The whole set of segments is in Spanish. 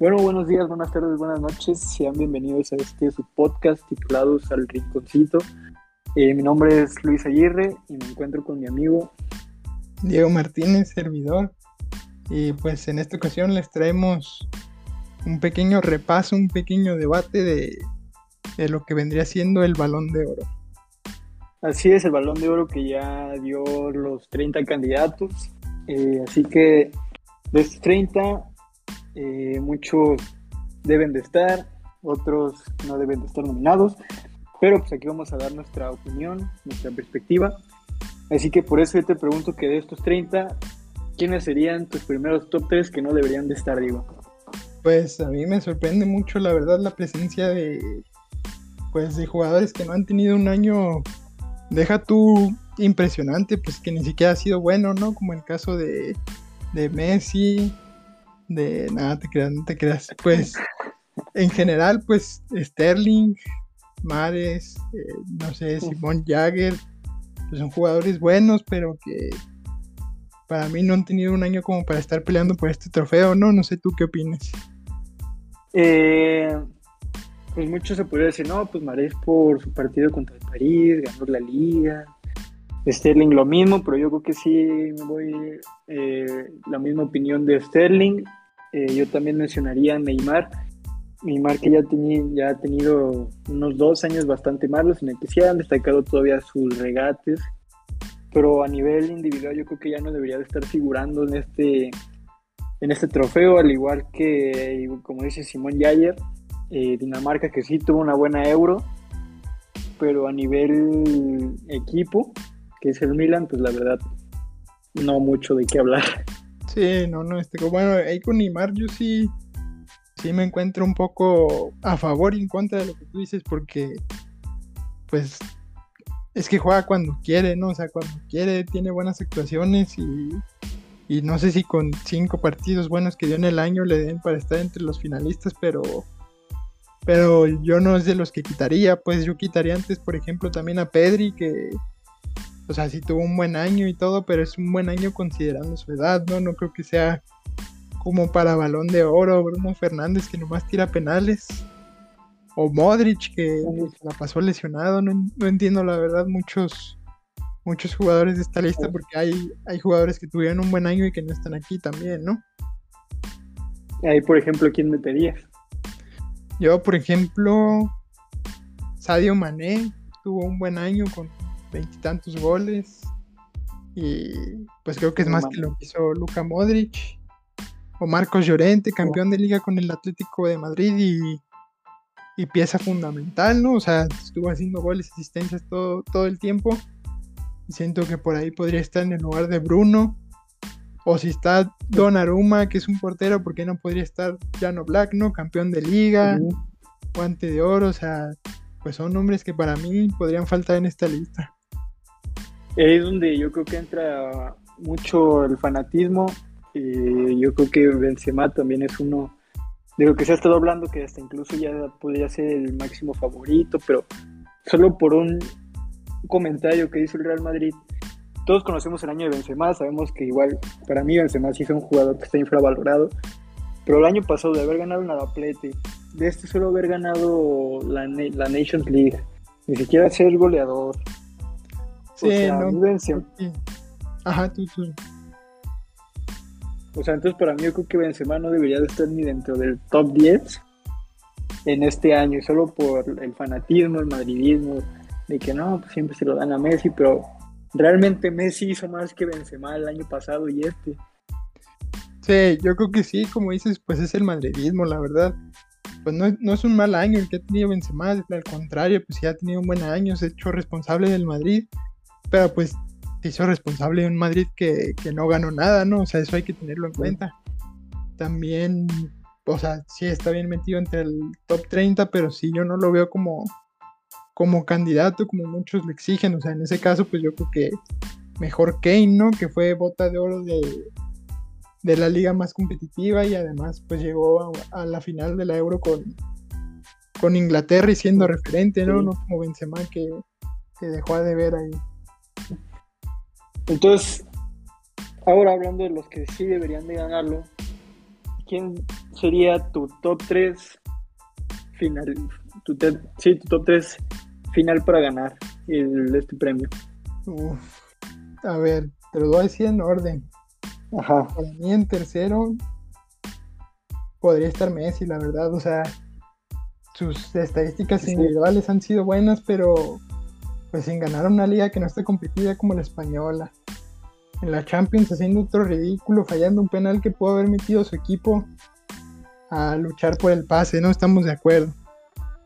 Bueno, buenos días, buenas tardes, buenas noches. Sean bienvenidos a este su podcast titulado Al Rinconcito. Eh, mi nombre es Luis Aguirre y me encuentro con mi amigo Diego Martínez, servidor. Y pues en esta ocasión les traemos un pequeño repaso, un pequeño debate de, de lo que vendría siendo el balón de oro. Así es, el balón de oro que ya dio los 30 candidatos. Eh, así que de estos 30, eh, muchos deben de estar, otros no deben de estar nominados, pero pues aquí vamos a dar nuestra opinión, nuestra perspectiva. Así que por eso yo te pregunto que de estos 30, ¿quiénes serían tus primeros top 3 que no deberían de estar, digo? Pues a mí me sorprende mucho la verdad la presencia de pues de jugadores que no han tenido un año deja tú impresionante, pues que ni siquiera ha sido bueno, ¿no? Como el caso de, de Messi, de nada, te creas, no te creas. Pues en general, pues Sterling, Mares, eh, no sé, Simón Jagger, pues son jugadores buenos, pero que para mí no han tenido un año como para estar peleando por este trofeo, ¿no? No sé tú qué opinas. Eh, pues mucho se podría decir, no, pues Mares por su partido contra el París, ganó la liga. Sterling lo mismo, pero yo creo que sí me voy eh, la misma opinión de Sterling. Eh, yo también mencionaría a Neymar. Neymar que ya, ya ha tenido unos dos años bastante malos en el que sí han destacado todavía sus regates, pero a nivel individual yo creo que ya no debería de estar figurando en este, en este trofeo, al igual que, como dice Simón Yayer, eh, Dinamarca que sí tuvo una buena euro, pero a nivel equipo, que es el Milan, pues la verdad no mucho de qué hablar. Sí, no, no, este, bueno, ahí con Neymar yo sí, sí me encuentro un poco a favor y en contra de lo que tú dices, porque pues es que juega cuando quiere, ¿no? O sea, cuando quiere, tiene buenas actuaciones y, y no sé si con cinco partidos buenos que dio en el año le den para estar entre los finalistas, pero pero yo no es de los que quitaría, pues yo quitaría antes, por ejemplo, también a Pedri, que, o sea, sí tuvo un buen año y todo, pero es un buen año considerando su edad, ¿no? No creo que sea como para balón de oro, Bruno Fernández que nomás tira penales, o Modric que la pasó lesionado, no, entiendo la verdad muchos muchos jugadores de esta lista porque hay, hay jugadores que tuvieron un buen año y que no están aquí también, ¿no? Ahí, por ejemplo, ¿quién meterías? Yo, por ejemplo, Sadio Mané tuvo un buen año con veintitantos goles. Y pues creo que es más que lo que hizo Luka Modric. O Marcos Llorente, campeón de liga con el Atlético de Madrid y, y pieza fundamental, ¿no? O sea, estuvo haciendo goles, asistencias todo, todo el tiempo. Y siento que por ahí podría estar en el lugar de Bruno. O si está Don Aruma, que es un portero, ¿por qué no podría estar Jano Black, ¿no? Campeón de liga, guante de oro, o sea, pues son nombres que para mí podrían faltar en esta lista. Es donde yo creo que entra mucho el fanatismo. y yo creo que Benzema también es uno de lo que se ha estado hablando, que hasta incluso ya podría ser el máximo favorito, pero solo por un comentario que hizo el Real Madrid todos conocemos el año de Benzema, sabemos que igual para mí Benzema sí es un jugador que está infravalorado, pero el año pasado de haber ganado una Nadaplete, de este solo haber ganado la, la Nations League, ni siquiera ser goleador. Sí, o sea, no. Benzema... Ajá, tú, tú. O sea, entonces para mí yo creo que Benzema no debería de estar ni dentro del top 10 en este año, solo por el fanatismo, el madridismo, de que no, pues siempre se lo dan a Messi, pero realmente Messi hizo más que Benzema el año pasado y este. Sí, yo creo que sí, como dices, pues es el madridismo, la verdad. Pues no, es un mal año el que ha tenido Benzema, al contrario, pues sí ha tenido un buen año, se ha hecho responsable del Madrid, pero pues se hizo responsable de un Madrid que, que no ganó nada, ¿no? O sea, eso hay que tenerlo en cuenta. También, o sea, sí está bien metido entre el top 30, pero sí yo no lo veo como, como candidato, como muchos le exigen. O sea, en ese caso, pues yo creo que mejor Kane, ¿no? Que fue bota de oro de, de la liga más competitiva y además pues llegó a, la final de la Euro con, con Inglaterra y siendo referente, ¿no? No como Benzema que, que dejó de ver ahí. Entonces, ahora hablando de los que sí deberían de ganarlo, ¿quién sería tu top 3 final, tu sí, tu top 3 final para ganar el, este premio. A ver, te lo voy a decir en orden. Ajá. Para mí en tercero podría estar Messi, la verdad. O sea, sus estadísticas individuales han sido buenas, pero pues sin ganar una liga que no esté competida como la española. En la Champions haciendo otro ridículo, fallando un penal que pudo haber metido su equipo a luchar por el pase, no estamos de acuerdo.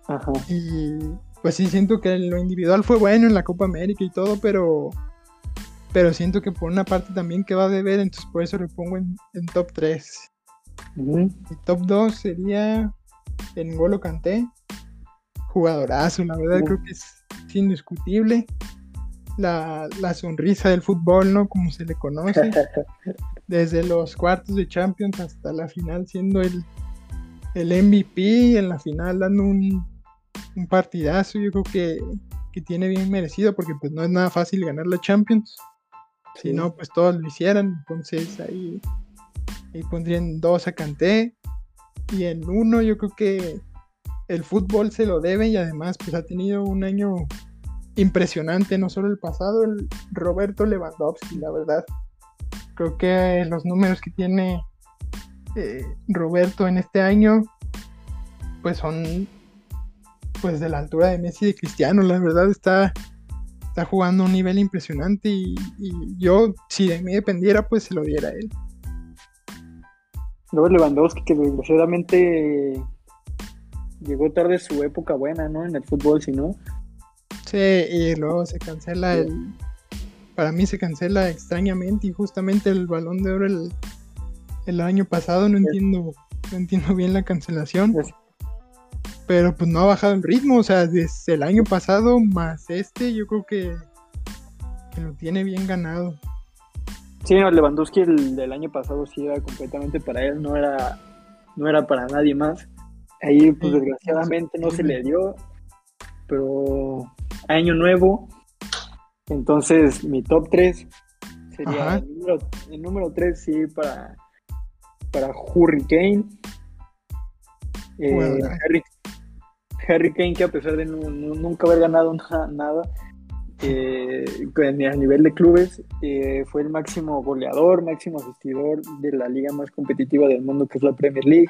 Ajá. Y pues sí, siento que lo individual fue bueno en la Copa América y todo, pero pero siento que por una parte también que va a deber, entonces por eso lo pongo en, top 3. Y top 2 sería en Golo Canté, jugadorazo, la verdad creo que es, indiscutible. La, sonrisa del fútbol, ¿no? Como se le conoce. Desde los cuartos de Champions hasta la final siendo el, el MVP en la final dando un, un partidazo, yo creo que, que, tiene bien merecido porque pues no es nada fácil ganar la Champions. Si no, pues todos lo hicieran. Entonces ahí, ahí pondrían dos a Canté. Y en uno yo creo que el fútbol se lo debe y además pues ha tenido un año impresionante, no solo el pasado, el Roberto Lewandowski, la verdad. Creo que los números que tiene eh, Roberto en este año pues son pues de la altura de Messi y de Cristiano, la verdad está está jugando a un nivel impresionante y, yo, si de mí dependiera, pues se lo diera a él. Luego Lewandowski, que desgraciadamente llegó tarde su época buena, ¿no? En el fútbol, si no. Sí, y luego se cancela el. Para mí se cancela extrañamente y justamente el balón de oro el, año pasado, no entiendo, no entiendo bien la cancelación pero pues no ha bajado el ritmo, o sea, desde el año pasado más este, yo creo que, lo tiene bien ganado. Sí, Lewandowski el del año pasado sí era completamente para él, no era, no era para nadie más. Ahí, pues desgraciadamente no se le dio, pero año nuevo. Entonces, mi top 3 sería el número, 3, sí, para, para Hurricane. Eh, Harry Kane, que a pesar de nunca haber ganado nada, eh, a nivel de clubes, eh, fue el máximo goleador, máximo asistidor de la liga más competitiva del mundo, que es la Premier League.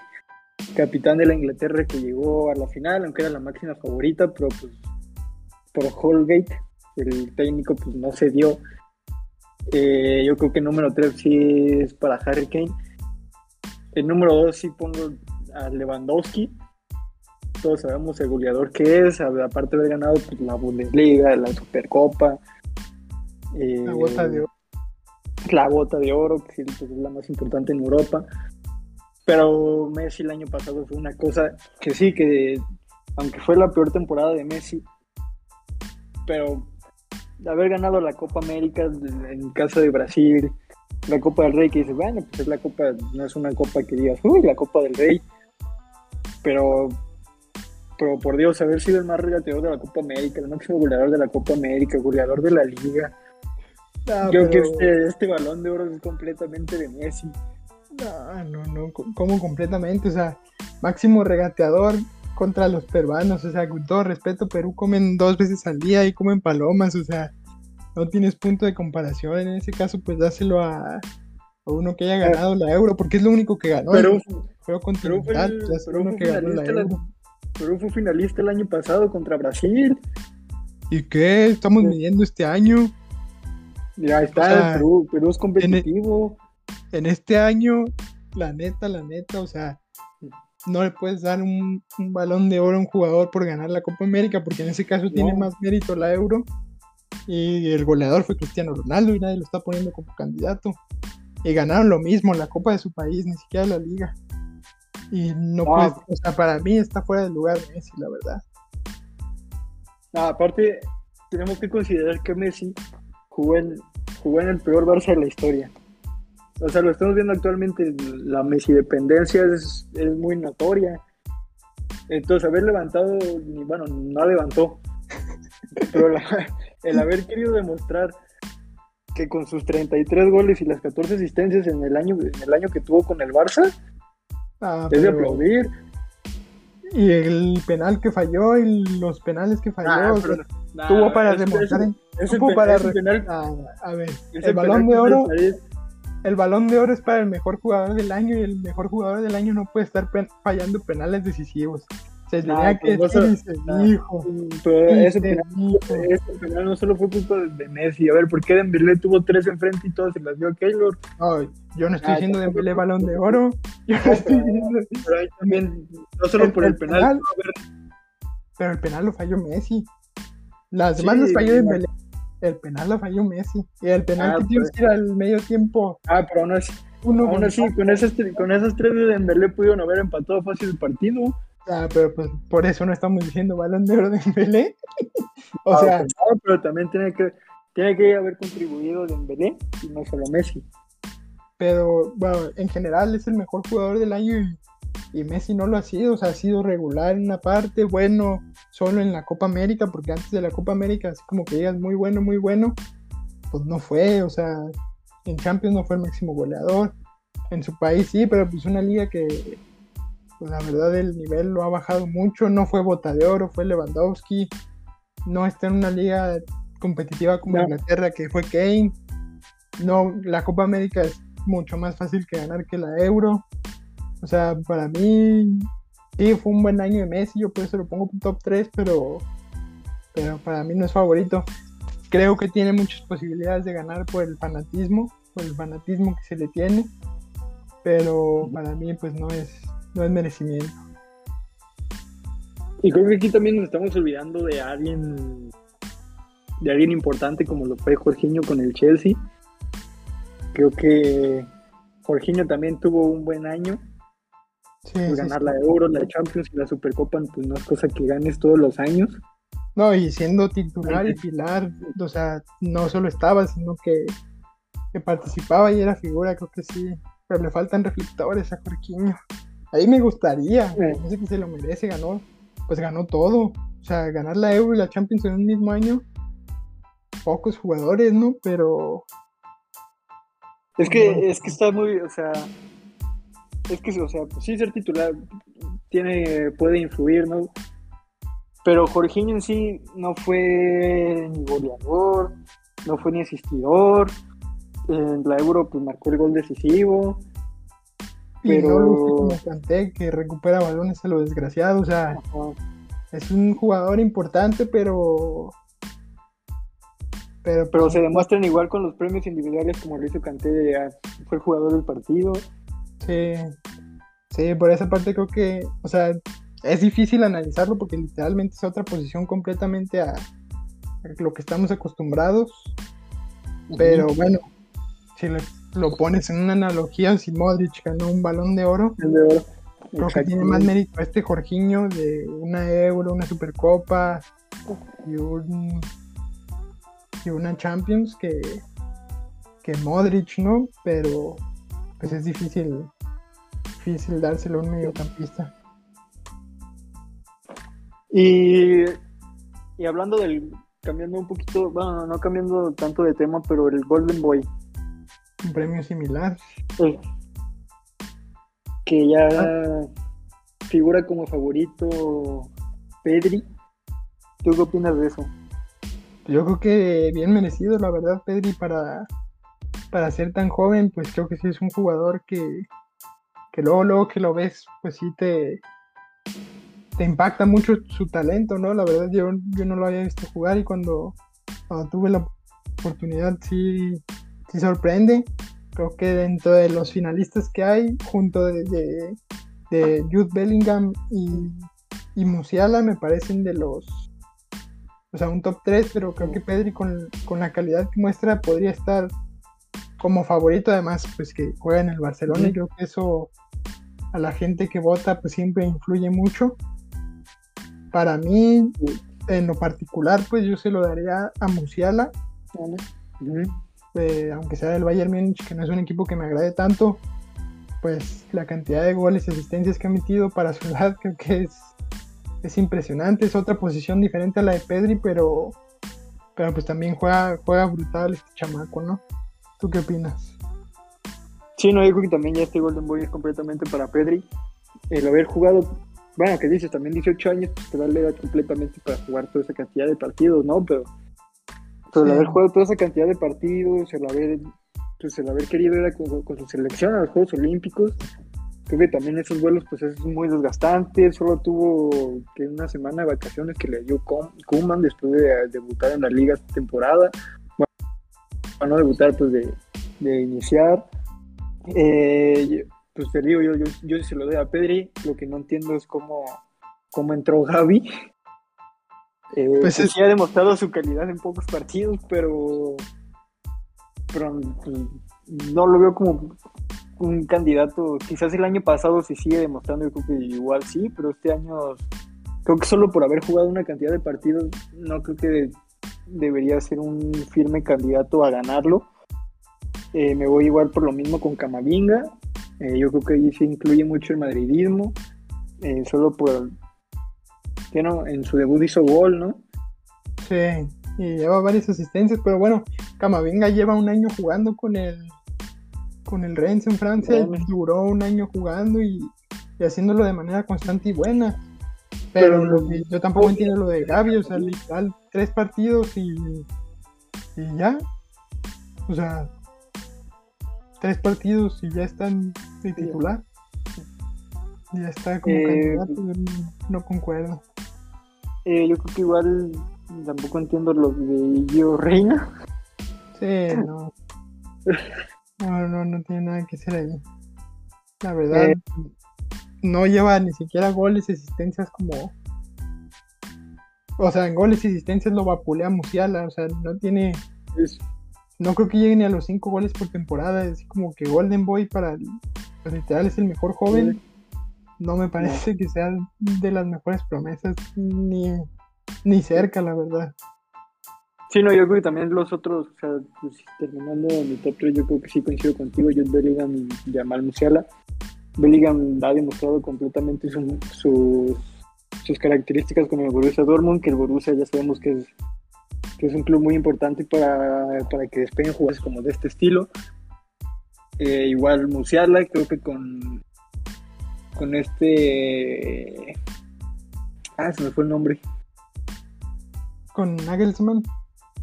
Capitán de la Inglaterra que llegó a la final, aunque era la máxima favorita, pero pues por Holgate, el técnico, pues no se dio. Eh, yo creo que el número 3 sí es para Harry Kane. El número 2 sí pongo a Lewandowski todos sabemos el goleador que es, aparte de haber ganado pues, la Bundesliga, la Supercopa. la bota de oro. La bota de oro, que pues, es la más importante en Europa. Pero Messi el año pasado fue una cosa que sí, que aunque fue la peor temporada de Messi, pero haber ganado la Copa América en casa de Brasil, la Copa del Rey, que dice, bueno, pues es la Copa, no es una Copa que digas, uy, la Copa del Rey, pero pero por Dios, haber sido el más regateador de la Copa América, el máximo goleador de la Copa América, goleador de la Liga. Yo Creo que este, este balón de oro es completamente de Messi. No, no, no, como completamente, o sea, máximo regateador contra los peruanos, o sea, con todo respeto, Perú comen dos veces al día y comen palomas, o sea, no tienes punto de comparación, en ese caso pues dáselo a, uno que haya ganado la euro, porque es lo único que ganó. Perú, continental, Perú que ganó la euro. Perú fue finalista el año pasado contra Brasil. ¿Y qué? Estamos midiendo este año. Mira, está, Perú, Perú es competitivo. En, este año, la neta, la neta, o sea, no le puedes dar un, balón de oro a un jugador por ganar la Copa América, porque en ese caso tiene más mérito la Euro. Y el goleador fue Cristiano Ronaldo y nadie lo está poniendo como candidato. Y ganaron lo mismo, la Copa de su país, ni siquiera la Liga. Y no, puede, o sea, para mí está fuera del lugar Messi, la verdad. aparte, tenemos que considerar que Messi jugó en, jugó en el peor Barça de la historia. O sea, lo estamos viendo actualmente, la Messi dependencia es, es muy notoria. Entonces, haber levantado, bueno, no levantó, pero el haber querido demostrar que con sus 33 goles y las 14 asistencias en el año, en el año que tuvo con el Barça, Ah, Es de aplaudir. Y el penal que falló y los penales que falló. Ah, o pero- sea, nah, tuvo para ese- remontar. ese- ese para ese re- penal- Ah, a ver, el balón de oro, el balón de oro es para el mejor jugador del año y el mejor jugador del año no puede estar pen- fallando penales decisivos. Se tenía que pues no. Pero y ese se penal, dijo. ese penal no solo fue culpa de- Messi. A ver, ¿por qué Dembélé tuvo tres enfrente y todos se las dio a Keylor? No, yo no estoy Ah, diciendo Dembélé balón de oro. Yo no estoy diciendo- Pero ahí también, no solo El- por el, el penal, penal. Pero el penal lo falló Messi. Las Sí, demás las falló no. Dembélé. El penal lo falló Messi. Y el penal Ah, que tienes pues. que ir al medio tiempo, Ah, pero aún así, uno aún con- así con, esas, con esas tres de Dembélé pudieron haber empatado fácil el partido. Ah, pero pues por eso no estamos diciendo balón de oro de Dembélé. o Ah, sea, pues, no, pero también tiene que, tiene que haber contribuido Dembélé y no solo Messi. pero bueno, en general es el mejor jugador del año y, y Messi no lo ha sido, o sea, ha sido regular en una parte, bueno, solo en la Copa América, porque antes de la Copa América, así como que digas muy bueno, muy bueno, pues no fue, o sea, en Champions no fue el máximo goleador, en su país sí, pero pues una liga que, pues la verdad el nivel lo ha bajado mucho, no fue Bota de Oro, fue Lewandowski, no está en una liga competitiva como No. Inglaterra que fue Kane, no, la Copa América es mucho más fácil que ganar que la Euro. O sea, para mí, sí, fue un buen año de Messi, yo por eso lo pongo top 3, pero, pero para mí no es favorito. Creo que tiene muchas posibilidades de ganar por el fanatismo, por el fanatismo que se le tiene, pero para mí pues no es, no es merecimiento. Y creo que aquí también nos estamos olvidando de alguien de alguien importante como lo fue Jorginho con el Chelsea. Creo que Jorginho también tuvo un buen año. Sí, Pues ganar sí. la Euro, la Champions y la Supercopa, pues no es cosa que ganes todos los años. No, y siendo titular y pilar, o sea, no solo estaba, sino que, que participaba y era figura, creo que sí. Pero le faltan reflectores a Jorquinho. Ahí me gustaría, Sí. sé que se lo merece, ganó, pues ganó todo. O sea, ganar la Euro y la Champions en un mismo año, pocos jugadores, ¿no? Pero Es que, es que está muy, o sea, es que, o sea, sí ser titular tiene, puede influir, ¿no? Pero Jorginho en sí no fue ni goleador, no fue ni asistidor. En la Euro pues marcó el gol decisivo. y Pero- no como Kanté, que recupera balones a lo desgraciado. O sea, Ajá. es un jugador importante, pero. Pero, Pero pues, se demuestran igual con los premios individuales como lo hizo Kanté, de, ah, fue el jugador del partido. Sí, sí, por esa parte creo que, o sea, es difícil analizarlo porque literalmente es otra posición completamente a, a lo que estamos acostumbrados. Pero bueno, si le- lo pones en una analogía, si Modric ganó un balón de oro, El de oro. creo que tiene más mérito este Jorginho de una Euro, una Supercopa y un y una Champions que, que Modric, ¿no? Pero pues es difícil difícil dárselo a un mediocampista. Y, y hablando del, cambiando un poquito, bueno, no cambiando tanto de tema, pero el Golden Boy, Un premio similar. que ya Ah. figura como favorito Pedri. ¿Tú qué opinas de eso? Yo creo que bien merecido, la verdad, Pedri, para, para ser tan joven, pues creo que sí es un jugador que, que luego, luego que lo ves, pues sí te, te impacta mucho su talento, ¿no? La verdad, yo, yo no lo había visto jugar y cuando, cuando tuve la oportunidad sí, sí sorprende. Creo que dentro de los finalistas que hay, junto de, de, de Jude Bellingham y, y Musiala, me parecen de los o sea, un top 3, pero creo que Pedri con, con la calidad que muestra podría estar como favorito, además, pues que juega en el Barcelona y creo que eso a la gente que vota pues siempre influye mucho. Para mí, en lo particular, pues yo se lo daría a Musiala, eh, aunque sea del Bayern Múnich, que no es un equipo que me agrade tanto, pues la cantidad de goles y asistencias que ha metido para su edad creo que es, es impresionante, es otra posición diferente a la de Pedri, pero, pero pues también juega, juega brutal este chamaco, ¿no? ¿Tú qué opinas? Sí, no, yo creo que también ya este Golden Boy es completamente para Pedri. el haber jugado, bueno, que dices, también 18 años, pues te da la edad completamente para jugar toda esa cantidad de partidos, ¿no? Pero, pero el haber jugado toda esa cantidad de partidos, el haber, pues el haber querido ir con, con su selección a los Juegos Olímpicos, creo que también esos vuelos pues es muy desgastante, solo tuvo que una semana de vacaciones que le dio Kuman después de debutar en la liga esta temporada, bueno, no debutar pues de, de iniciar, eh, pues te digo, yo, yo, yo se lo doy a Pedri, lo que no entiendo es cómo, cómo entró Gaby. Eh, pues, pues sí ha demostrado su calidad en pocos partidos, pero, pero pues, no lo veo como un candidato. Quizás el año pasado se sigue demostrando, yo creo que igual sí, pero este año creo que solo por haber jugado una cantidad de partidos, no creo que debería ser un firme candidato a ganarlo. Eh, me voy igual por lo mismo con Camavinga. Eh, yo creo que ahí se incluye mucho el madridismo. Eh, solo por. Bueno, en su debut hizo gol, ¿no? Sí, y lleva varias asistencias, pero bueno, Camavinga lleva un año jugando con el con el Rennes en Francia, duró un año jugando y, haciéndolo de manera constante y buena. Pero, yo tampoco entiendo lo de Gaby, o sea, literal, tres partidos y, y ya. O sea, tres partidos y ya están de titular. Ya está como eh, candidato, no concuerdo. Eh, yo creo que igual tampoco entiendo lo de Gio Reina. Sí, no. No, no, no tiene nada que hacer ahí. La verdad, eh. no lleva ni siquiera goles y asistencias como. O sea, en goles y asistencias lo vapulea Musiala, o sea, no tiene no creo que llegue ni a los 5 goles por temporada. Es como que Golden Boy para pues, literal es el mejor joven. No me parece que sea de las mejores promesas, ni, ni cerca, la verdad. Sí, no, yo creo que también los otros, o sea, pues, terminando mi top 3, yo creo que sí coincido contigo. Yo Bellingham y Jamal Musiala. Bellingham ha demostrado completamente sus, sus características con el Borussia Dortmund, que el Borussia ya sabemos que es que es un club muy importante para, que despeguen jugadores como de este estilo. Eh, igual Musiala, creo que con, con este... Ah, se me fue el nombre. Con Nagelsmann.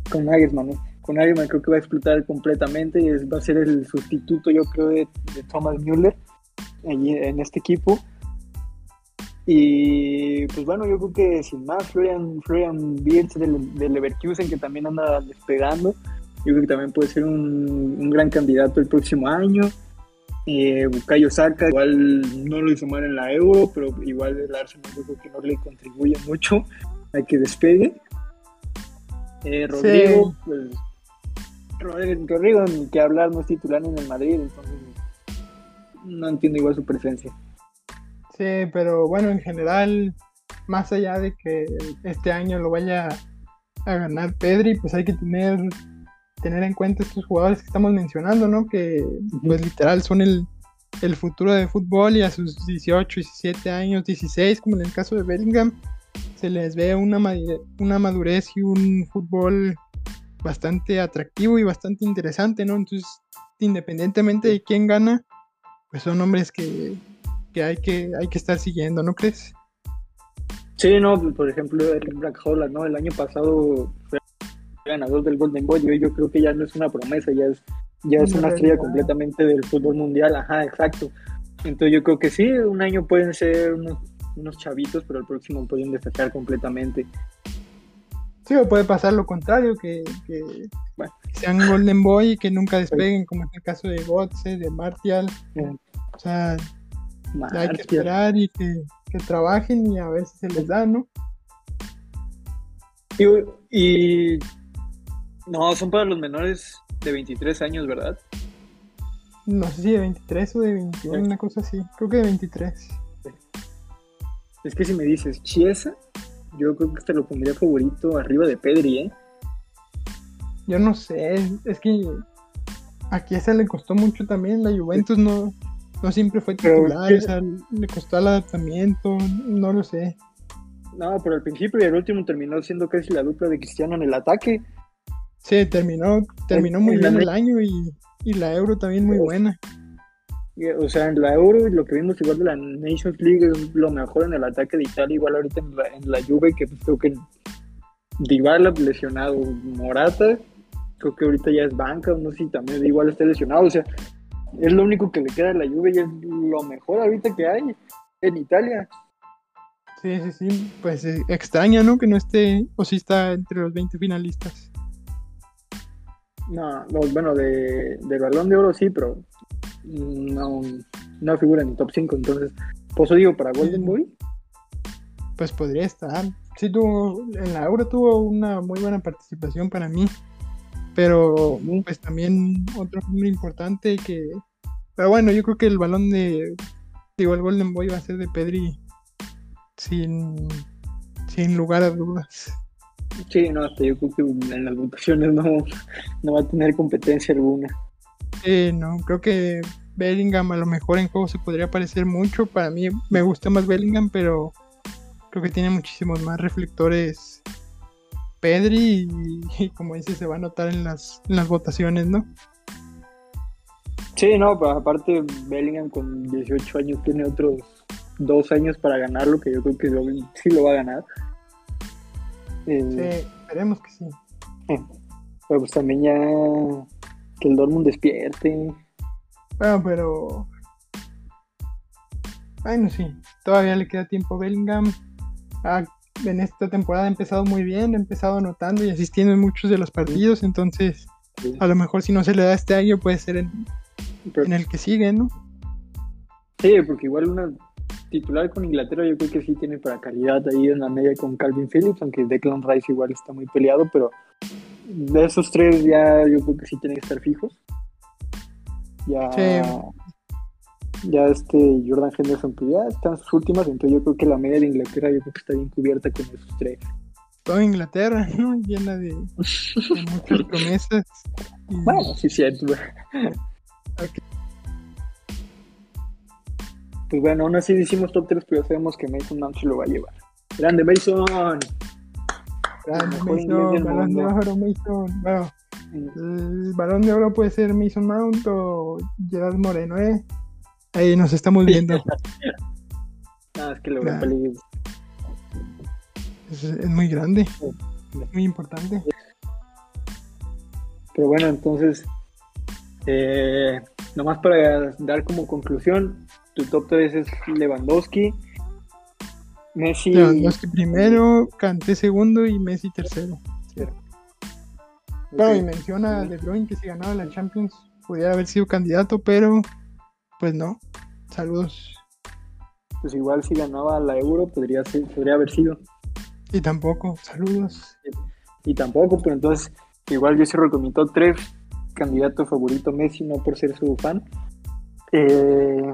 Con Nagelsmann, ¿no? Con Nagelsmann creo que va a explotar completamente y va a ser el sustituto, yo creo, de, de Thomas Müller en este equipo. Y pues bueno, yo creo que sin más, Florian, Florian Wirtz del, Leverkusen, que también anda despegando, yo creo que también puede ser un, gran candidato el próximo año. Eh, Bukayo Saka, igual no lo hizo mal en la Euro, pero igual el Arsenal yo creo que no le contribuye mucho a que despegue. Eh, Rodrigo, pues Rodrigo, ni que hablar, no es titular en el Madrid, entonces no entiendo igual su presencia. Pero bueno, en general, más allá de que este año lo vaya a ganar Pedri, pues hay que tener, tener en cuenta estos jugadores que estamos mencionando, ¿no? Que pues literal son el, futuro de fútbol y a sus 18, 17 años, 16, como en el caso de Bellingham, se les ve una, una madurez y un fútbol bastante atractivo y bastante interesante, ¿no? Entonces, independientemente de quién gana, pues son hombres que, que hay que, hay que estar siguiendo, ¿no crees? Sí, no, por ejemplo, el Black Holland, ¿no? El año pasado fue ganador del Golden Boy, yo, yo creo que ya no es una promesa, ya es, ya es una estrella completamente del fútbol mundial, ajá, exacto. Entonces yo creo que sí, un año pueden ser unos, chavitos, pero el próximo pueden destacar completamente. Sí, o puede pasar lo contrario, que, sean Golden Boy y que nunca despeguen, como es el caso de Gotze, de Martial. O sea, hay que esperar y que, trabajen y a veces se les da, ¿no? Y, no, son para los menores de 23 años, ¿verdad? No sé si de 23 o de 21, una cosa así. Creo que de 23. Es que si me dices Chiesa, yo creo que te lo pondría favorito arriba de Pedri, ¿eh? Yo no sé, es que a Chiesa le costó mucho también, la Juventus no, no siempre fue titular, o sea, le costó el adaptamiento, no lo sé. No, pero al principio y al último terminó siendo casi la dupla de Cristiano en el ataque. Sí, terminó, terminó muy bien el año y, la Euro también muy buena. O sea, en la Euro, lo que vimos igual de la Nations League es lo mejor en el ataque de Italia, igual ahorita en la, en la Juve, que pues, creo que Dybala lesionado, Morata, creo que ahorita ya es banca, no sé si también igual está lesionado, o sea, es lo único que le queda a la Juve y es lo mejor ahorita que hay en Italia. Sí, sí, sí, pues eh, extraña, ¿no? Que no esté, o si está entre los 20 finalistas. No, bueno, de, del balón de oro sí, pero no, no figura en el top 5, entonces, pues digo, para Golden Boy. Pues podría estar. Sí, tuvo, en la Euro tuvo una muy buena participación para mí, pero pues también otro nombre importante que... Pero bueno, yo creo que el balón de... Digo, el Golden Boy va a ser de Pedri sin, sin lugar a dudas. Sí, no, hasta yo creo que en las votaciones no, no va a tener competencia alguna. Eh, no, creo que Bellingham a lo mejor en juego se podría parecer mucho. Para mí me gusta más Bellingham, pero creo que tiene muchísimos más reflectores Pedri y, como dice se va a notar en las, en las votaciones, ¿no? Sí, no, pero aparte Bellingham con 18 años tiene otros dos años para ganarlo, que yo creo que sí lo va a ganar. Eh, sí, esperemos que sí. pero pues también ya que el Dortmund despierte. Bueno, pero. Bueno, sí, todavía le queda tiempo a Bellingham. Ah, en esta temporada ha empezado muy bien, ha empezado anotando y asistiendo en muchos de los partidos, entonces a lo mejor si no se le da este año puede ser en, en el que sigue, ¿no? Sí, porque igual una titular con Inglaterra yo creo que sí tiene para calidad ahí en la media con Calvin Phillips, aunque Declan Rice igual está muy peleado, pero de esos tres ya yo creo que sí tienen que estar fijos. Ya, ya este Jordan Henderson pues ya están sus últimas, entonces yo creo que la media de Inglaterra yo creo que está bien cubierta con esos tres. Toda Inglaterra, ¿no? Llena de, muchas promesas. Bueno, sí, cierto. Pues bueno, aún así decimos top 3, pero sabemos que Mason Mount se lo va a llevar. ¡Grande Mason! ¡Grande Mason! ¡Balón de oro Mason! Bueno, el balón de oro puede ser Mason Mount o Gerard Moreno, ¿eh? Ahí nos estamos viendo. no, es que la Europa League es... es, muy grande, muy importante. Pero bueno, entonces, eh, nomás para dar como conclusión, tu top 3 es Lewandowski, Messi. Lewandowski primero, Kanté segundo y Messi tercero. Claro, y menciona De Bruyne que si ganaba la Champions pudiera haber sido candidato, pero pues no. Saludos. Pues igual si ganaba la Euro podría, ser, podría haber sido. Y tampoco, saludos. Y, tampoco, pero entonces igual yo mi top 3, candidato favorito Messi, no por ser su fan. Eh,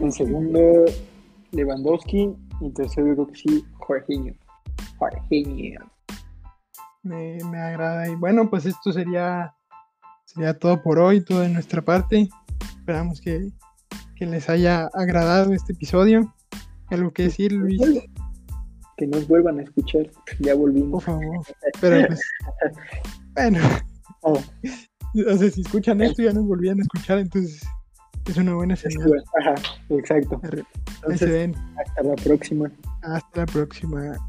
en segundo, Lewandowski. Y en tercero, creo que sí, Jorginho. Jorginho. Me, me agrada. Y bueno, pues esto sería, sería todo por hoy, todo de nuestra parte. Esperamos que, que les haya agradado este episodio. ¿Algo que decir, Luis? Que nos vuelvan a escuchar. Ya volvimos. Por favor. Pero pues, bueno. Oh. O sea, si escuchan esto ya nos volvían a escuchar, entonces es una buena señal. Ajá, exacto. Entonces, hasta la próxima. Hasta la próxima.